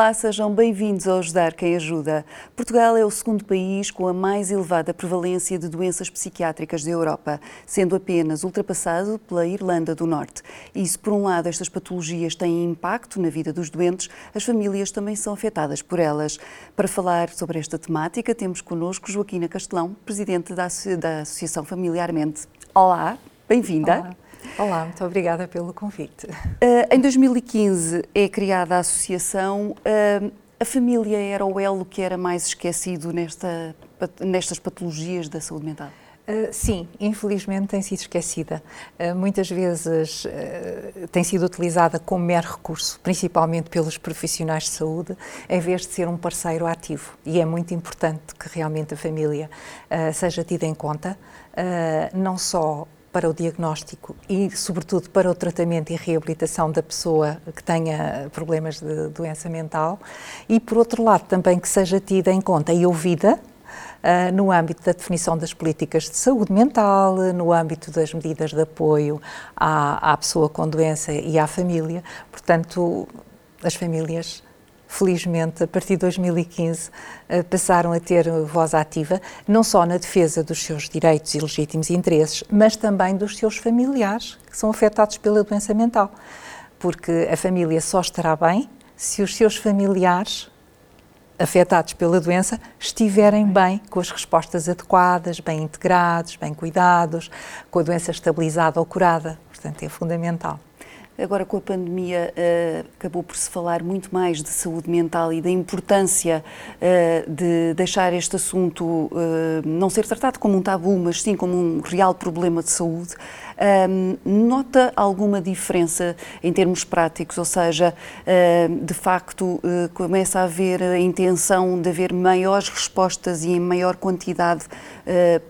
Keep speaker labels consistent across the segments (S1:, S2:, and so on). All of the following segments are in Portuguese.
S1: Olá, sejam bem-vindos ao Ajudar Quem Ajuda. Portugal é o segundo país com a mais elevada prevalência de doenças psiquiátricas da Europa, sendo apenas ultrapassado pela Irlanda do Norte. E se, por um lado, estas patologias têm impacto na vida dos doentes, as famílias também são afetadas por elas. Para falar sobre esta temática, temos connosco Joaquina Castelão, presidente da, Associação Familiarmente. Olá, bem-vinda.
S2: Olá, muito obrigada pelo convite.
S1: Uh, em 2015 é criada a associação. Uh, a família era o elo que era mais esquecido nesta, nestas patologias da saúde mental?
S2: Uh, sim, infelizmente tem sido esquecida. Uh, muitas vezes uh, tem sido utilizada como mero recurso, principalmente pelos profissionais de saúde, em vez de ser um parceiro ativo. E é muito importante que realmente a família seja tida em conta, não só para o diagnóstico e, sobretudo, para o tratamento e reabilitação da pessoa que tenha problemas de doença mental, e, por outro lado, também que seja tida em conta e ouvida Uh, no âmbito da definição das políticas de saúde mental, no âmbito das medidas de apoio à, à pessoa com doença e à família. Portanto, as famílias felizmente, a partir de 2015, eh, passaram a ter voz ativa, não só na defesa dos seus direitos e legítimos interesses, mas também dos seus familiares, que são afetados pela doença mental. Porque a família só estará bem se os seus familiares afetados pela doença estiverem bem, com as respostas adequadas, bem integrados, bem cuidados, com a doença estabilizada ou curada. Portanto, é fundamental.
S1: Agora, com a pandemia, uh, acabou por se falar muito mais de saúde mental e da importância uh, de deixar este assunto uh, não ser tratado como um tabu, mas sim como um real problema de saúde. Nota alguma diferença em termos práticos? Ou seja, de facto, começa a haver a intenção de haver maiores respostas e em maior quantidade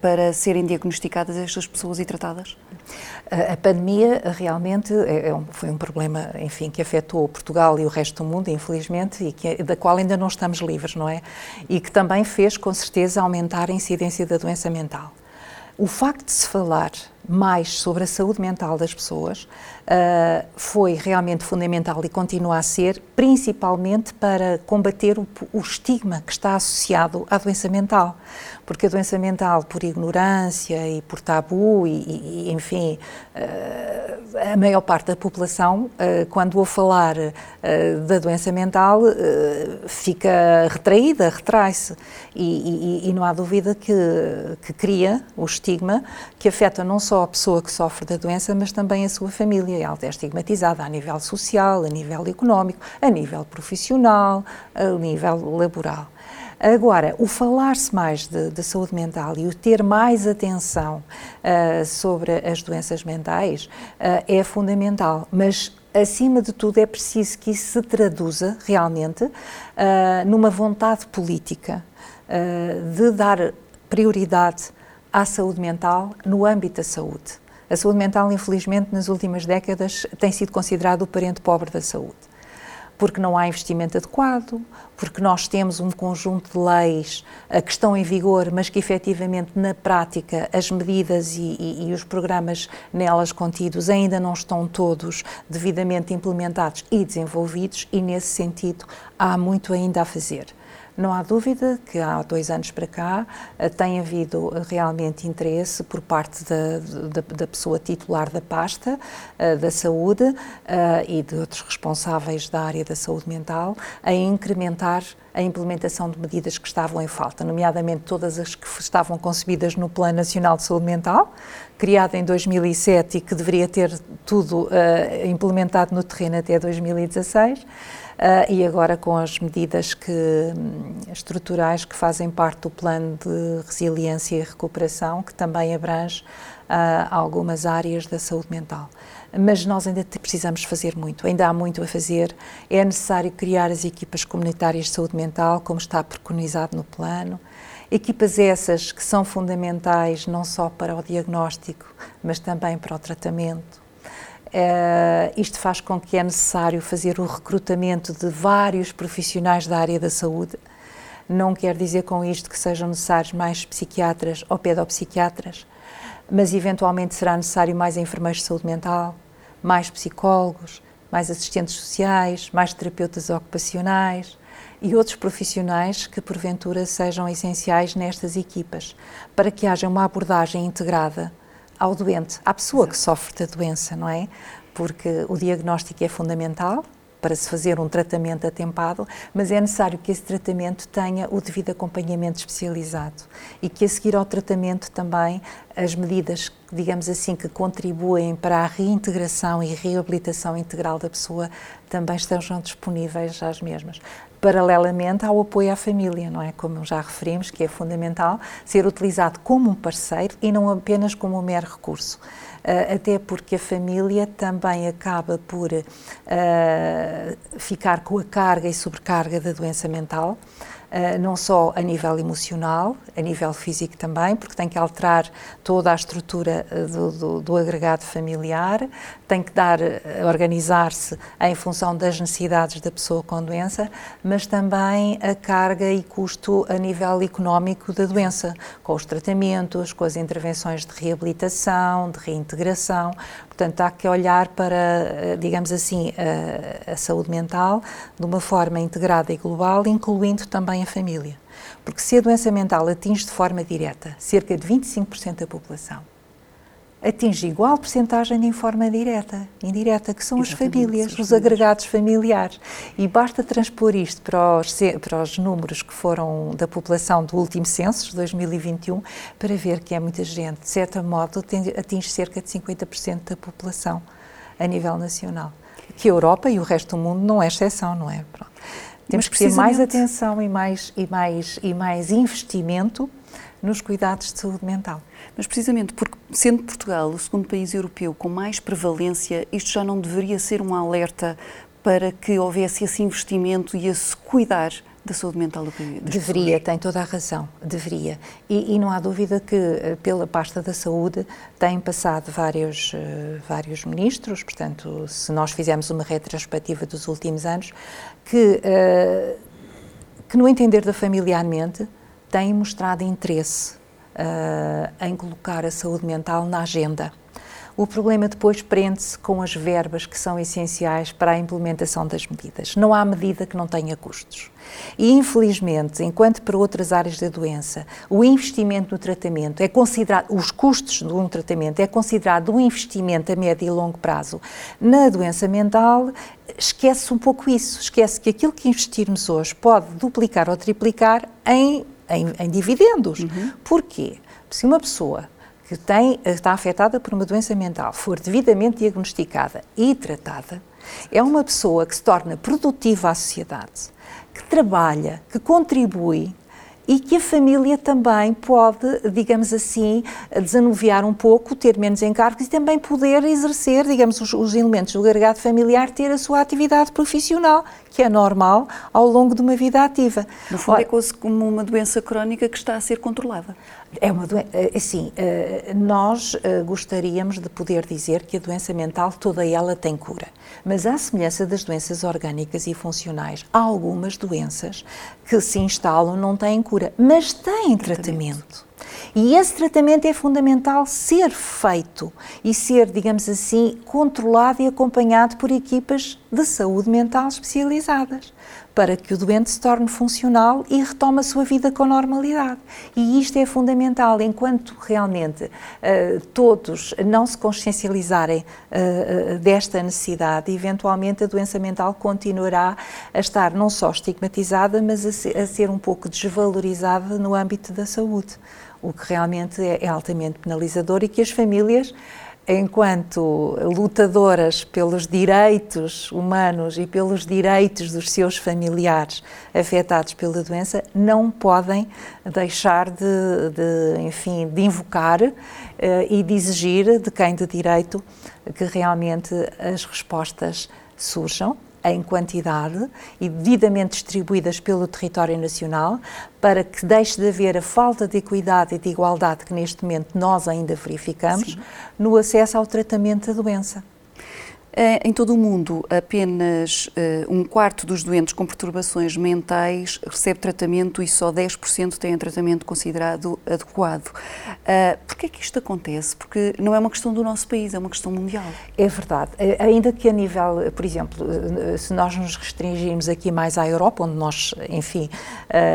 S1: para serem diagnosticadas estas pessoas e tratadas?
S2: A pandemia realmente é, é foi um problema, enfim, que afetou Portugal e o resto do mundo, infelizmente, e que, da qual ainda não estamos livres, não é? E que também fez, com certeza, aumentar a incidência da doença mental. O facto de se falar mais sobre a saúde mental das pessoas uh, foi realmente fundamental e continua a ser, principalmente para combater o, o, estigma que está associado à doença mental. Porque a doença mental, por ignorância e por tabu, e, e enfim, uh, a maior parte da população, uh, quando ouve falar da doença mental, fica retraída, retrai-se. E, e, e, não há dúvida que, que cria o estigma que afeta não só a pessoa que sofre da doença, mas também a sua família. Ela é estigmatizada a nível social, a nível económico, a nível profissional, a nível laboral. Agora, o falar-se mais de, de, saúde mental e o ter mais atenção uh, sobre as doenças mentais uh, é fundamental, mas acima de tudo é preciso que isso se traduza realmente uh, numa vontade política de dar prioridade à saúde mental no âmbito da saúde. A saúde mental, infelizmente, nas últimas décadas tem sido considerado o parente pobre da saúde. Porque não há investimento adequado, porque nós temos um conjunto de leis que estão em vigor, mas que efetivamente na prática as medidas e, e, e os programas nelas contidos ainda não estão todos devidamente implementados e desenvolvidos, e nesse sentido há muito ainda a fazer. Não há dúvida que há dois anos para cá eh, tem havido eh, realmente interesse por parte da, da, da pessoa titular da pasta eh, da saúde e de outros responsáveis da área da saúde mental em incrementar a implementação de medidas que estavam em falta, nomeadamente todas as que estavam concebidas no Plano Nacional de Saúde Mental, criado em 2007 e que deveria ter tudo implementado no terreno até 2016. Uh, e agora com as medidas que, hum, estruturais que fazem parte do plano de resiliência e recuperação, que também abrange uh, algumas áreas da saúde mental. Mas nós ainda precisamos fazer muito, ainda há muito a fazer. É necessário criar as equipas comunitárias de saúde mental, como está preconizado no plano. Equipas essas que são fundamentais não só para o diagnóstico, mas também para o tratamento Uh, isto faz com que é necessário fazer o recrutamento de vários profissionais da área da saúde. Não quer dizer com isto que sejam necessários mais psiquiatras ou pedopsiquiatras, mas eventualmente será necessário mais enfermeiros de saúde mental, mais psicólogos, mais assistentes sociais, mais terapeutas ocupacionais, e outros profissionais que porventura sejam essenciais nestas equipas, para que haja uma abordagem integrada ao doente, à pessoa Exato. que sofre da doença, não é? Porque o diagnóstico é fundamental, para se fazer um tratamento atempado, mas é necessário que esse tratamento tenha o devido acompanhamento especializado e que a seguir ao tratamento também as medidas, digamos assim, que contribuem para a reintegração e reabilitação integral da pessoa também estejam disponíveis às mesmas. Paralelamente ao apoio à família, não é? Como já referimos, que é fundamental ser utilizado como um parceiro e não apenas como um mero recurso. Uh, até porque a família também acaba por uh, ficar com a carga e sobrecarga da doença mental. Eh, não só a nível emocional, a nível físico também, porque tem que alterar toda a estrutura eh, do, do, do agregado familiar, tem que dar, eh, organizar-se em função das necessidades da pessoa com doença, mas também a carga e custo a nível económico da doença, com os tratamentos, com as intervenções de reabilitação, de reintegração. Portanto, há que olhar para, digamos assim, a, a saúde mental de uma forma integrada e global, incluindo também a família. Porque se a doença mental atinge de forma direta cerca de 25% da população, atinge igual porcentagem em forma direta, indireta, que são Exatamente, as famílias, os agregados familiares. E basta transpor isto para os, para os números que foram da população do último censo, de 2021, para ver que é muita gente. De certo modo, atinge cerca de 50% da população a nível nacional. Que a Europa e o resto do mundo não é exceção, não é? Pronto. Temos que ter mais atenção e mais, e, mais, e mais investimento nos cuidados de saúde mental.
S1: Mas precisamente porque, sendo Portugal o segundo país europeu com mais prevalência, isto já não deveria ser um alerta para que houvesse esse investimento e esse cuidar da saúde mental do país?
S2: Deveria, pessoas. tem toda a razão, deveria. E, e, não há dúvida que eh, pela pasta da saúde têm passado vários, uh, vários ministros, portanto, se nós fizermos uma retrospectiva dos últimos anos, que, uh, que no entender da familiarmente têm mostrado interesse em colocar a saúde mental na agenda. O problema depois prende-se com as verbas que são essenciais para a implementação das medidas. Não há medida que não tenha custos. E, infelizmente, enquanto para outras áreas da doença, o investimento no tratamento é considerado, os custos de um tratamento é considerado um investimento a médio e longo prazo, na doença mental esquece um pouco isso, esquece que aquilo que investirmos hoje pode duplicar ou triplicar em, em, em dividendos. Uhum. Porquê? Se uma pessoa que tem, está afetada por uma doença mental for devidamente diagnosticada e tratada, é uma pessoa que se torna produtiva à sociedade, que trabalha, que contribui e que a família também pode, digamos assim, desanuviar um pouco, ter menos encargos e também poder exercer, digamos, os, os elementos do agregado familiar, ter a sua atividade profissional, que é normal ao longo de uma vida ativa.
S1: No fundo, Ora, é quase como uma doença crónica que está a ser controlada.
S2: É uma doença, eh, assim, eh, nós eh, gostaríamos de poder dizer que a doença mental toda ela tem cura, mas à semelhança das doenças orgânicas e funcionais, há algumas doenças que se instalam não têm cura, mas têm tratamento. tratamento. E esse tratamento é fundamental ser feito e ser, digamos assim, controlado e acompanhado por equipas de saúde mental especializadas, para que o doente se torne funcional e retome a sua vida com normalidade. E isto é fundamental, enquanto realmente uh, todos não se consciencializarem uh, desta necessidade, eventualmente a doença mental continuará a estar não só estigmatizada, mas a ser, a ser um pouco desvalorizada no âmbito da saúde o que realmente é, é altamente penalizador e que as famílias enquanto lutadoras pelos direitos humanos e pelos direitos dos seus familiares afetados pela doença, não podem deixar de, de enfim, de invocar uh, e de exigir de quem de direito que realmente as respostas surjam em quantidade e devidamente distribuídas pelo território nacional, para que deixe de haver a falta de equidade e de igualdade que neste momento nós ainda verificamos Sim. no acesso ao tratamento da doença.
S1: Eh, em todo o mundo, apenas uh, um quarto dos doentes com perturbações mentais recebe tratamento e só 10% têm um tratamento considerado adequado. Uh, Por que é que isto acontece? Porque não é uma questão do nosso país, é uma questão mundial.
S2: É verdade. Ainda que a nível, por exemplo, se nós nos restringirmos aqui mais à Europa, onde nós, enfim,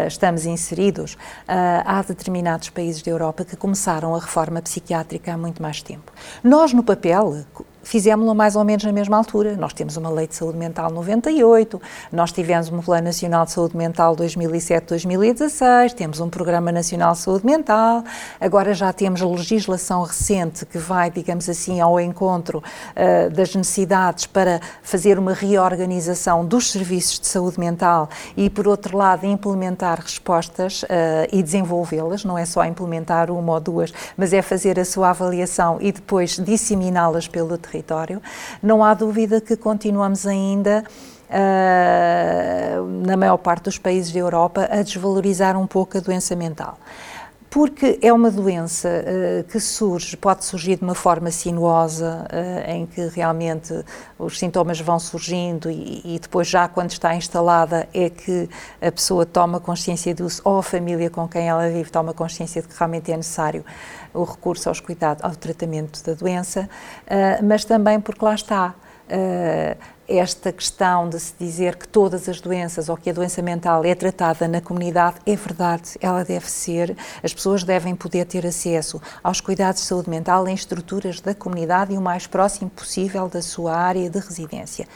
S2: estamos inseridos, há determinados países da Europa que começaram a reforma psiquiátrica há muito mais tempo. Nós, no papel, fizemos-la mais ou menos na mesma altura. Nós temos uma lei de saúde mental 98, nós tivemos um Plano Nacional de Saúde Mental 2007-2016, temos um Programa Nacional de Saúde Mental, agora já temos legislação recente que vai, digamos assim, ao encontro uh, das necessidades para fazer uma reorganização dos serviços de saúde mental e, por outro lado, implementar respostas uh, e desenvolvê-las, não é só implementar uma ou duas, mas é fazer a sua avaliação e depois disseminá-las pelo território território, não há dúvida que continuamos ainda. Uh, na maior parte dos países da Europa, a desvalorizar um pouco a doença mental porque é uma doença uh, que surge, pode surgir de uma forma sinuosa, uh, em que realmente os sintomas vão surgindo e, e, depois já quando está instalada é que a pessoa toma consciência disso, ou a família com quem ela vive toma consciência de que realmente é necessário o recurso aos cuidados, ao tratamento da doença, uh, mas também porque lá está esta questão de se dizer que todas as doenças ou que a doença mental é tratada na comunidade é verdade, ela deve ser, as pessoas devem poder ter acesso aos cuidados de saúde mental em estruturas da comunidade e o mais próximo possível da sua área de residência.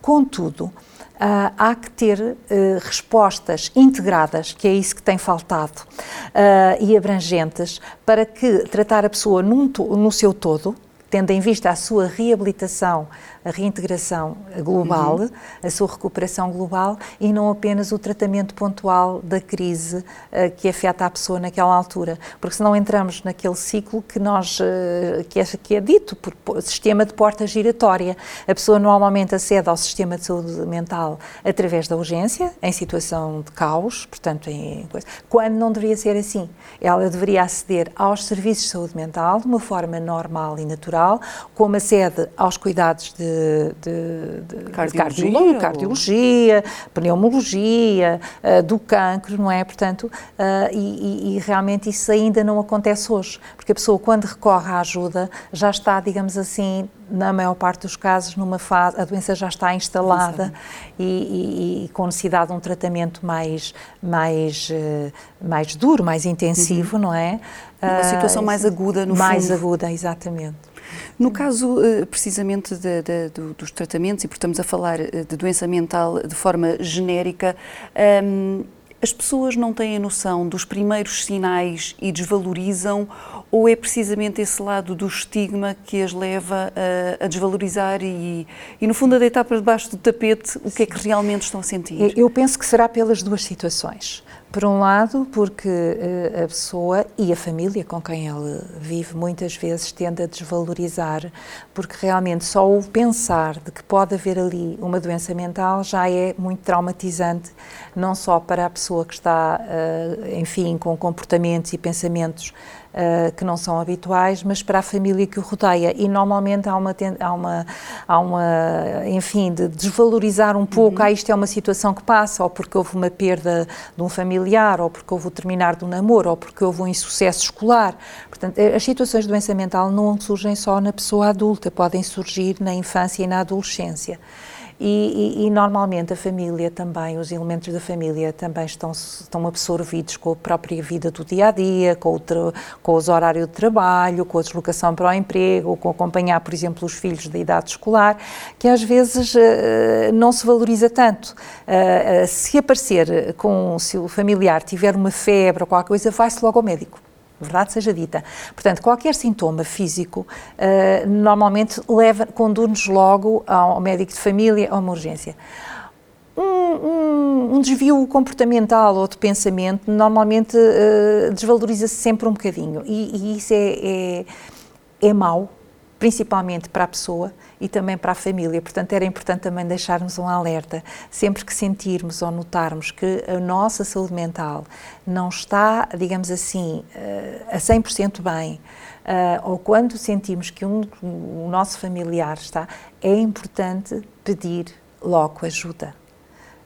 S2: Contudo, Uh, há que ter uh, respostas integradas, que é isso que tem faltado, uh, e abrangentes, para que tratar a pessoa num, no seu todo, tendo em vista a sua reabilitação a reintegração global, uhum. a sua recuperação global e não apenas o tratamento pontual da crise uh, que afeta a pessoa naquela altura, porque senão entramos naquele ciclo que nós uh, que, é, que é dito por sistema de porta giratória. A pessoa normalmente acede ao sistema de saúde mental através da urgência, em situação de caos, portanto, em coisa, quando não deveria ser assim. Ela deveria aceder aos serviços de saúde mental de uma forma normal e natural, como acede aos cuidados de de, de cardiologia, de cardiologia pneumologia, uh, do cancro, não é? Portanto, uh, e, e, realmente isso ainda não acontece hoje, porque a pessoa quando recorre à ajuda já está, digamos assim, na maior parte dos casos, numa fase, a doença já está instalada e, e, e, com necessidade de um tratamento mais, mais, uh, mais duro, mais intensivo, uhum. não é?
S1: Uma situação mais aguda, no
S2: mais
S1: fundo.
S2: Mais aguda, exatamente.
S1: No caso, eh, precisamente, de, de, dos tratamentos, e porque estamos a falar eh, de doença mental de forma genérica, um, as pessoas não têm a noção dos primeiros sinais e desvalorizam, ou é precisamente esse lado do estigma que as leva a, a desvalorizar e, e, no fundo, a deitar para debaixo do tapete o que é que realmente estão a sentir?
S2: Eu penso que será pelas duas situações. Por um lado, porque uh, a pessoa e a família com quem ela vive muitas vezes tende a desvalorizar, porque realmente só o pensar de que pode haver ali uma doença mental já é muito traumatizante, não só para a pessoa que está, uh, enfim, com comportamentos e pensamentos uh, que não são habituais, mas para a família que o rodeia. E normalmente há uma, há uma, há uma enfim, de desvalorizar um pouco, uhum. ah, isto é uma situação que passa, ou porque houve uma perda de um familiar, ou porque houve o terminar do namoro, ou porque houve um insucesso escolar. Portanto, as situações de doença mental não surgem só na pessoa adulta, podem surgir na infância e na adolescência. E, e, e, normalmente a família também, os elementos da família também estão, estão absorvidos com a própria vida do dia a dia, com, com os horários de trabalho, com a deslocação para o emprego, com acompanhar, por exemplo, os filhos da idade escolar, que às vezes uh, não se valoriza tanto. Uh, uh, se aparecer com, se o familiar tiver uma febre ou qualquer coisa, vai-se logo ao médico verdade seja dita. Portanto, qualquer sintoma físico uh, normalmente leva, conduz-nos logo ao médico de família, a uma urgência. Um, um, um, desvio comportamental ou de pensamento normalmente uh, desvaloriza-se sempre um bocadinho e, e isso é, é, é mau principalmente para a pessoa e também para a família. Portanto, era importante também deixarmos um alerta. Sempre que sentirmos ou notarmos que a nossa saúde mental não está, digamos assim, eh, a 100% bem, eh, ou quando sentimos que um, o nosso familiar está, é importante pedir logo ajuda.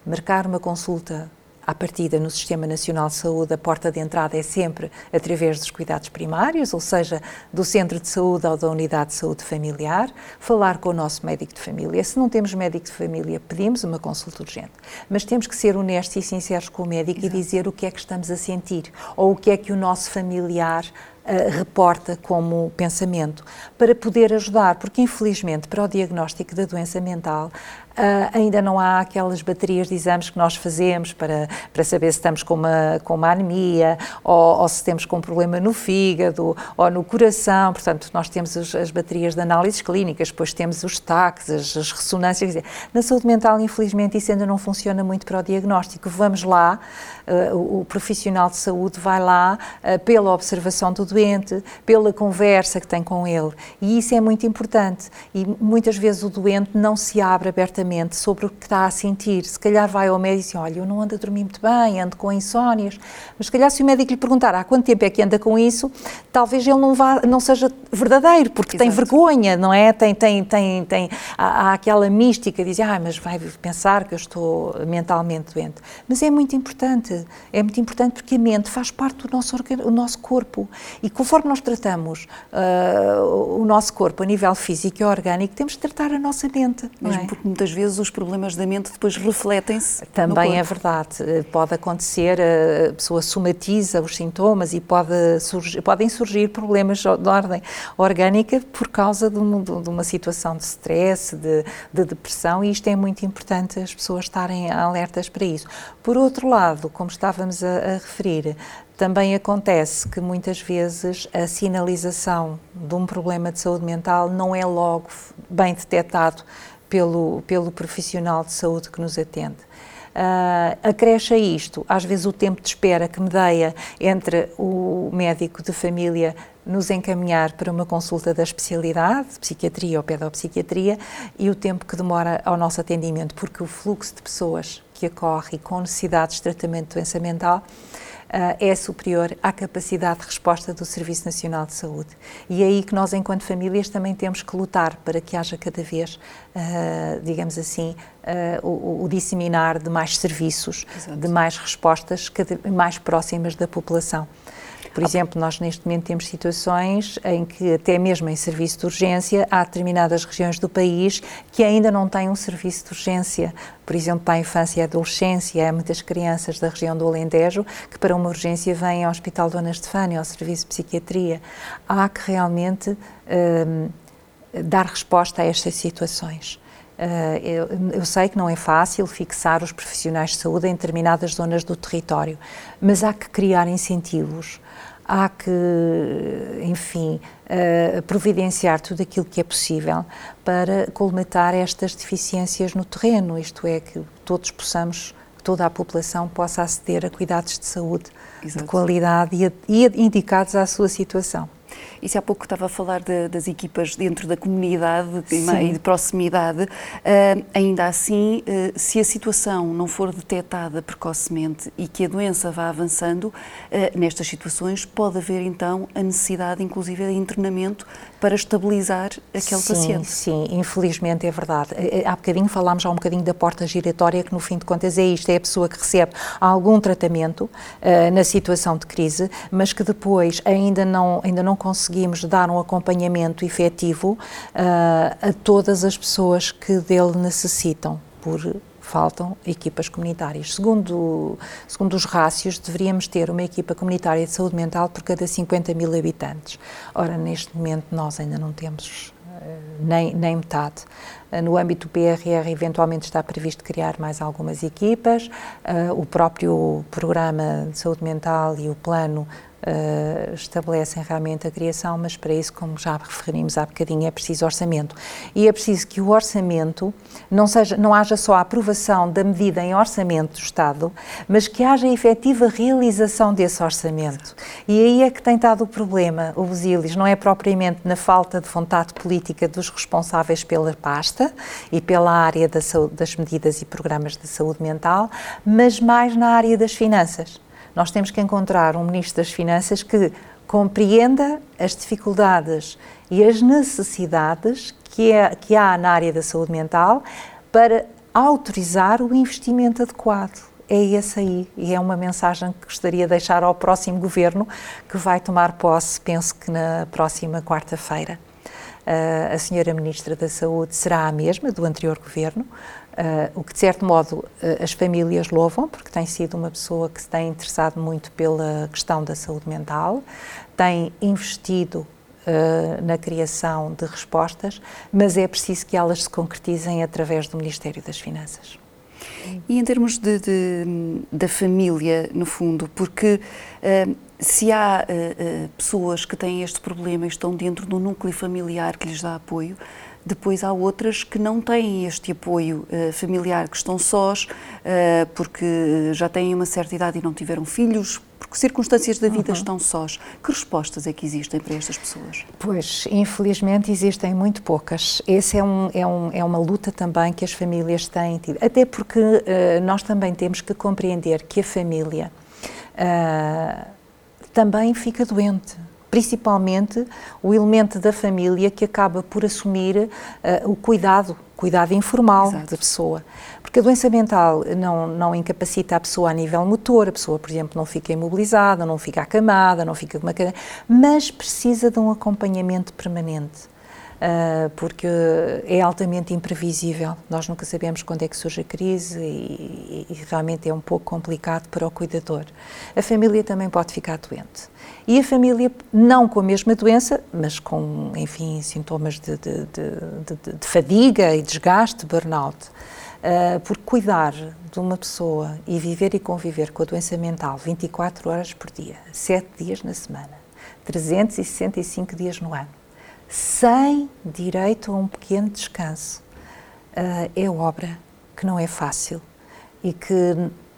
S2: Marcar uma consulta à partida no Sistema Nacional de Saúde, a porta de entrada é sempre através dos cuidados primários, ou seja, do centro de saúde ou da unidade de saúde familiar, falar com o nosso médico de família. Se não temos médico de família, pedimos uma consulta urgente. Mas temos que ser honestos e sinceros com o médico Exato. e dizer o que é que estamos a sentir ou o que é que o nosso familiar Reporta como pensamento, para poder ajudar, porque infelizmente para o diagnóstico da doença mental Uh, ainda não há aquelas baterias de exames que nós fazemos para, para saber se estamos com uma, com uma anemia ou, ou se temos com um problema no fígado ou no coração. Portanto, nós temos as, as baterias de análises clínicas, depois temos os TACs, as, as ressonâncias. Dizer, na saúde mental, infelizmente, isso ainda não funciona muito para o diagnóstico. Vamos lá, uh, o, o, profissional de saúde vai lá uh, pela observação do doente, pela conversa que tem com ele. E isso é muito importante. E muitas vezes o doente não se abre abertamente sobre o que está a sentir. Se calhar vai ao médico e diz, olha, eu não ando a dormir muito bem, ando com insónias. Mas se calhar se o médico lhe perguntar há quanto tempo é que anda com isso, talvez ele não, vá, não seja verdadeiro, porque Exato. tem vergonha, não é? Tem, tem, tem, tem, há, há aquela mística, diz, ah, mas vai pensar que eu estou mentalmente doente. Mas é muito importante, é muito importante porque a mente faz parte do nosso, o nosso corpo. E conforme nós tratamos uh, o nosso corpo a nível físico e orgânico, temos de tratar a nossa mente.
S1: Mesmo é? porque muitas vezes os problemas da mente depois refletem-se.
S2: Também é verdade. Pode acontecer, a pessoa somatiza os sintomas e pode surgir, podem surgir problemas de ordem orgânica por causa de uma, de uma situação de stress, de, de, depressão, e isto é muito importante as pessoas estarem alertas para isso. Por outro lado, como estávamos a, a referir, também acontece que muitas vezes a sinalização de um problema de saúde mental não é logo bem detectado pelo, pelo profissional de saúde que nos atende. Uh, acresce a isto, às vezes, o tempo de espera que medeia entre o médico de família nos encaminhar para uma consulta da especialidade, psiquiatria ou pedopsiquiatria, e o tempo que demora ao nosso atendimento, porque o fluxo de pessoas que ocorre com necessidades de tratamento de doença mental é superior à capacidade de resposta do Serviço Nacional de Saúde. E é aí que nós, enquanto famílias, também temos que lutar para que haja cada vez, uh, digamos assim, uh, o, o, disseminar de mais serviços, Exato. de mais respostas mais próximas da população. Por exemplo, nós neste momento temos situações em que, até mesmo em serviço de urgência, há determinadas regiões do país que ainda não têm um serviço de urgência. Por exemplo, para a infância e a adolescência, há muitas crianças da região do Alentejo que, para uma urgência, vêm ao Hospital Dona Estefânia, ao Serviço de Psiquiatria. Há que realmente hum, dar resposta a estas situações. Uh, eu, eu, sei que não é fácil fixar os profissionais de saúde em determinadas zonas do território, mas há que criar incentivos há que, enfim, uh, providenciar tudo aquilo que é possível para colmatar estas deficiências no terreno, isto é, que todos possamos, que toda a população possa aceder a cuidados de saúde Exato. de qualidade e, e indicados à sua situação.
S1: E se há pouco estava a falar de, das equipas dentro da comunidade Sim. e de proximidade, uh, ainda assim, uh, se a situação não for detectada precocemente e que a doença vá avançando, uh, nestas situações pode haver então a necessidade, inclusive, de internamento para estabilizar aquele
S2: sim,
S1: paciente.
S2: Sim, infelizmente é verdade. Há bocadinho falámos já um bocadinho da porta giratória, que no fim de contas é isto, é a pessoa que recebe algum tratamento na situação de crise, mas que depois ainda não, ainda não conseguimos dar um acompanhamento efetivo uh, a todas as pessoas que dele necessitam, por faltam equipas comunitárias. Segundo, segundo os rácios, deveríamos ter uma equipa comunitária de saúde mental por cada 50 mil habitantes. Ora, neste momento nós ainda não temos uh, nem, nem metade. No âmbito do PRR, eventualmente está previsto criar mais algumas equipas. O próprio programa de saúde mental e o plano uh, estabelecem realmente a criação, mas para isso, como já referimos há bocadinho, é preciso orçamento. E é preciso que o orçamento não, seja, não haja só a aprovação da medida em orçamento do Estado, mas que haja efetiva realização desse orçamento. E aí é que tem estado o problema, o Busilis, não é propriamente na falta de vontade política dos responsáveis pela pasta e pela área da saúde, das medidas e programas de saúde mental, mas mais na área das finanças. Nós temos que encontrar um Ministro das Finanças que compreenda as dificuldades e as necessidades que, é, que há na área da saúde mental para autorizar o investimento adequado. É esse aí, e é uma mensagem que gostaria de deixar ao próximo governo, que vai tomar posse, penso que na próxima quarta-feira. Uh, a senhora Ministra da Saúde será a mesma do anterior governo, Uh, o que, de certo modo, uh, as famílias louvam, porque tem sido uma pessoa que se tem interessado muito pela questão da saúde mental, tem investido uh, na criação de respostas, mas é preciso que elas se concretizem através do Ministério das Finanças.
S1: E em termos de, de da família, no fundo, porque se há pessoas que têm este problema e estão dentro do núcleo familiar que lhes dá apoio, depois há outras que não têm este apoio uh, familiar, que estão sós, uh, porque já têm uma certa idade e não tiveram filhos, porque circunstâncias da vida uhum. estão sós. Que respostas é que existem para estas pessoas?
S2: Pois, infelizmente existem muito poucas. Essa é, um, é, um, é uma luta também que as famílias têm tido. Até porque uh, nós também temos que compreender que a família também fica doente principalmente o elemento da família que acaba por assumir uh, o cuidado, cuidado informal Exato. da pessoa. Porque a doença mental não, não incapacita a pessoa a nível motor, a pessoa, por exemplo, não fica imobilizada, não fica acamada, não fica com uma cadeira, mas precisa de um acompanhamento permanente. Uh, porque é altamente imprevisível. Nós nunca sabemos quando é que surge a crise e, e, realmente é um pouco complicado para o cuidador. A família também pode ficar doente e a família não com a mesma doença, mas com, enfim, sintomas de, de, de, de fadiga e desgaste, burnout. Uh, por cuidar de uma pessoa e viver e conviver com a doença mental 24 horas por dia, 7 dias na semana, 365 dias no ano, sem direito a um pequeno descanso, uh, é obra que não é fácil e que,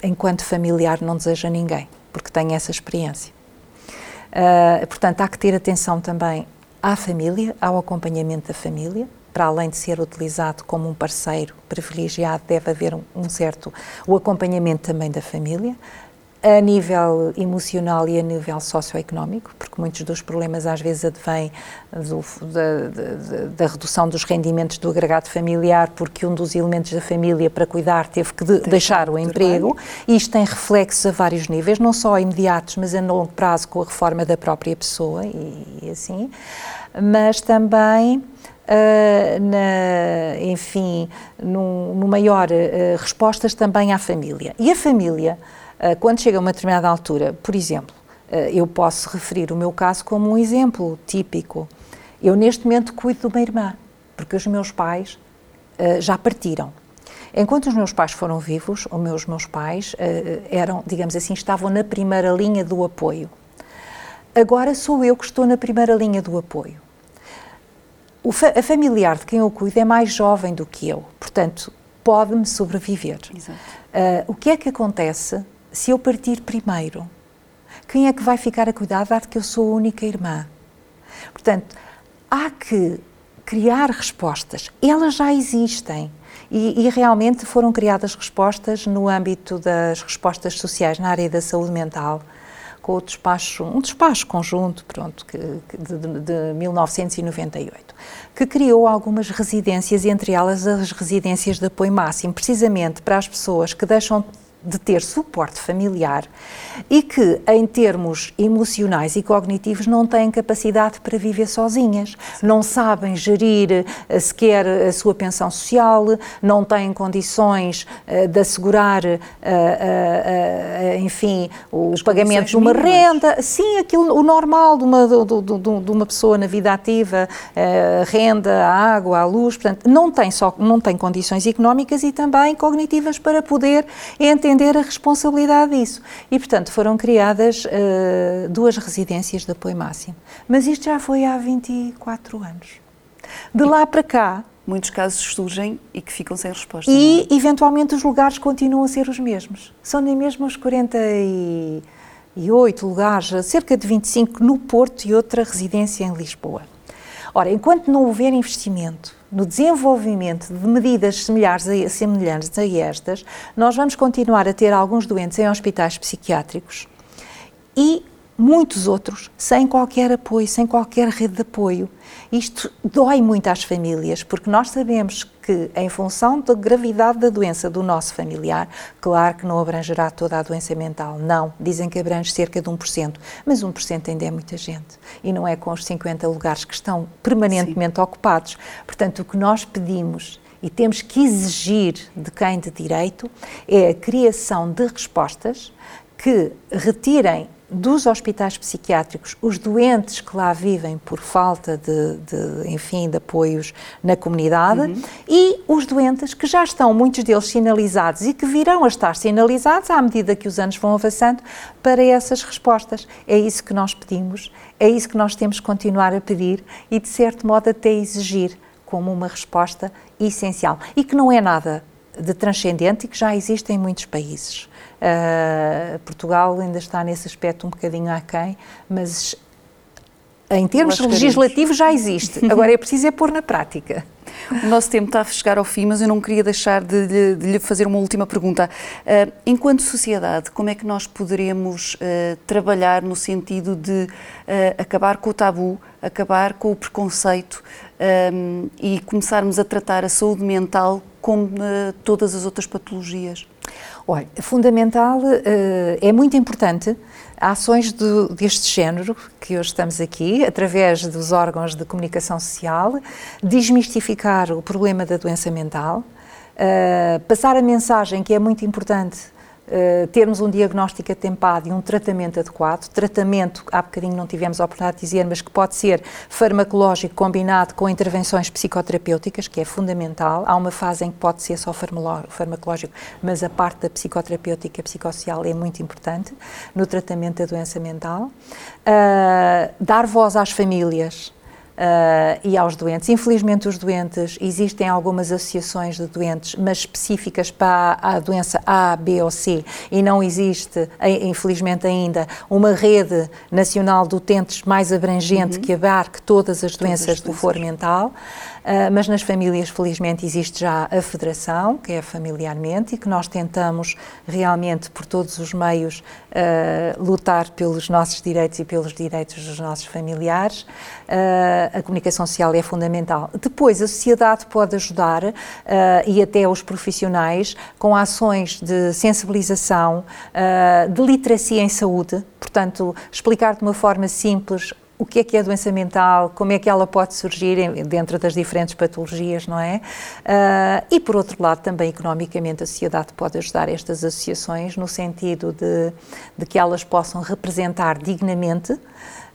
S2: enquanto familiar, não deseja ninguém, porque tem essa experiência. Uh, portanto, há que ter atenção também à família, ao acompanhamento da família, para além de ser utilizado como um parceiro privilegiado, deve haver um, um certo o acompanhamento também da família, a nível emocional e a nível socioeconómico, porque muitos dos problemas às vezes advêm do, da, da, da, redução dos rendimentos do agregado familiar, porque um dos elementos da família para cuidar teve que de, deixar o emprego. E isto tem reflexos a vários níveis, não só imediatos, mas a longo prazo com a reforma da própria pessoa e, e assim, mas também Uh, na, enfim, no, maior uh, respostas também à família. E a família quando chega a uma determinada altura, por exemplo, ah, eu posso referir o meu caso como um exemplo típico. Eu, neste momento, cuido de uma irmã, porque os meus pais ah, já partiram. Enquanto os meus pais foram vivos, os meus, meus pais eram, digamos assim, estavam na primeira linha do apoio. Agora sou eu que estou na primeira linha do apoio. Fa a familiar de quem eu cuido é mais jovem do que eu, portanto, pode-me sobreviver. Uh, o que é que acontece se eu partir primeiro, quem é que vai ficar a cuidar, dado que eu sou a única irmã? Portanto, há que criar respostas. Elas já existem. E, e, realmente foram criadas respostas no âmbito das respostas sociais na área da saúde mental, com o despacho, um despacho conjunto, pronto, que, de, de, de 1998, que criou algumas residências, entre elas as residências de apoio máximo, precisamente para as pessoas que deixam de ter suporte familiar e que, em termos emocionais e cognitivos, não têm capacidade para viver sozinhas, não sabem gerir uh, sequer a sua pensão social, não têm condições uh, de assegurar, enfim, o As pagamento de uma mínimas. renda, sim, aquilo, o normal de uma, de, de, de uma pessoa na vida ativa, renda, água, a luz, portanto, não tem, só, não tem condições económicas e também cognitivas para poder entender a responsabilidade disso. E, portanto, foram criadas uh, duas residências de apoio máximo. Mas isto já foi há 24 anos. De lá para cá,
S1: muitos casos surgem e que ficam sem resposta.
S2: E, é? eventualmente, os lugares continuam a ser os mesmos. São nem mesmo os 48 lugares, cerca de 25 no Porto e outra residência em Lisboa. Ora, enquanto não houver investimento no desenvolvimento de medidas semelhantes a, estas, nós vamos continuar a ter alguns doentes em hospitais psiquiátricos. E muitos outros sem qualquer apoio, sem qualquer rede de apoio. Isto dói muito às famílias, porque nós sabemos que, em função da gravidade da doença do nosso familiar, claro que não abrangerá toda a doença mental, não. Dizem que abrange cerca de 1%, mas 1% ainda é muita gente. E não é com os 50 lugares que estão permanentemente Sim. ocupados. Portanto, o que nós pedimos e temos que exigir de quem de direito é a criação de respostas que retirem dos hospitais psiquiátricos, os doentes que lá vivem por falta de, de enfim, de apoios na comunidade uhum. e os doentes que já estão, muitos deles sinalizados e que virão a estar sinalizados à medida que os anos vão avançando para essas respostas. É isso que nós pedimos, é isso que nós temos que continuar a pedir e, de certo modo, até exigir como uma resposta essencial e que não é nada de transcendente e que já existe em muitos países. Uh, Portugal ainda está nesse aspecto um bocadinho aquém, mas em termos legislativos já existe. Agora é preciso é pôr na prática.
S1: O nosso tempo está a chegar ao fim, mas eu não queria deixar de, de, lhe fazer uma última pergunta. Uh, enquanto sociedade, como é que nós poderemos uh, trabalhar no sentido de uh, acabar com o tabu, acabar com o preconceito um, e começarmos a tratar a saúde mental como todas as outras patologias?
S2: Olha, fundamental, eh, é muito importante ações de, deste género que hoje estamos aqui, através dos órgãos de comunicação social, desmistificar o problema da doença mental, eh, passar a mensagem que é muito importante Uh, termos um diagnóstico atempado e um tratamento adequado. Tratamento, há bocadinho não tivemos a oportunidade de dizer, mas que pode ser farmacológico combinado com intervenções psicoterapêuticas, que é fundamental. Há uma fase em que pode ser só farmacológico, mas a parte da psicoterapêutica psicossocial é muito importante no tratamento da doença mental. Uh, dar voz às famílias Uh, e aos doentes. Infelizmente, os doentes, existem algumas associações de doentes, mas específicas para a doença A, B ou C, e não existe, infelizmente ainda, uma rede nacional de utentes mais abrangente uhum. que abarque todas as doenças todas as do foro mental. Uh, mas nas famílias, felizmente, existe já a Federação, que é familiarmente, e que nós tentamos realmente, por todos os meios, uh, lutar pelos nossos direitos e pelos direitos dos nossos familiares. Uh, a comunicação social é fundamental. Depois, a sociedade pode ajudar, e até os profissionais, com ações de sensibilização, de literacia em saúde, portanto, explicar de uma forma simples o que é que é a doença mental, como é que ela pode surgir dentro das diferentes patologias, não é? Uh, e, por outro lado, também economicamente a sociedade pode ajudar estas associações no sentido de, de que elas possam representar dignamente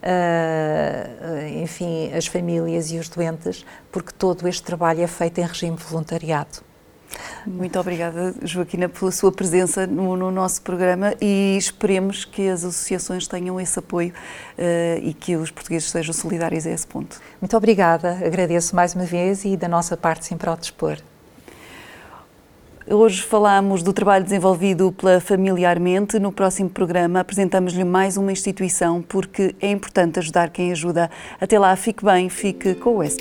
S2: Uh, enfim, as famílias e os doentes, porque todo este trabalho é feito em regime voluntariado.
S1: Muito obrigada, Joaquina, pela sua presença no, no, nosso programa e esperemos que as associações tenham esse apoio uh, e que os portugueses sejam solidários a esse ponto.
S2: Muito obrigada, agradeço mais uma vez e da nossa parte sempre ao dispor.
S1: Hoje falamos do trabalho desenvolvido pela Familiarmente. No próximo programa apresentamos-lhe mais uma instituição porque é importante ajudar quem ajuda. Até lá, fique bem, fique com o S.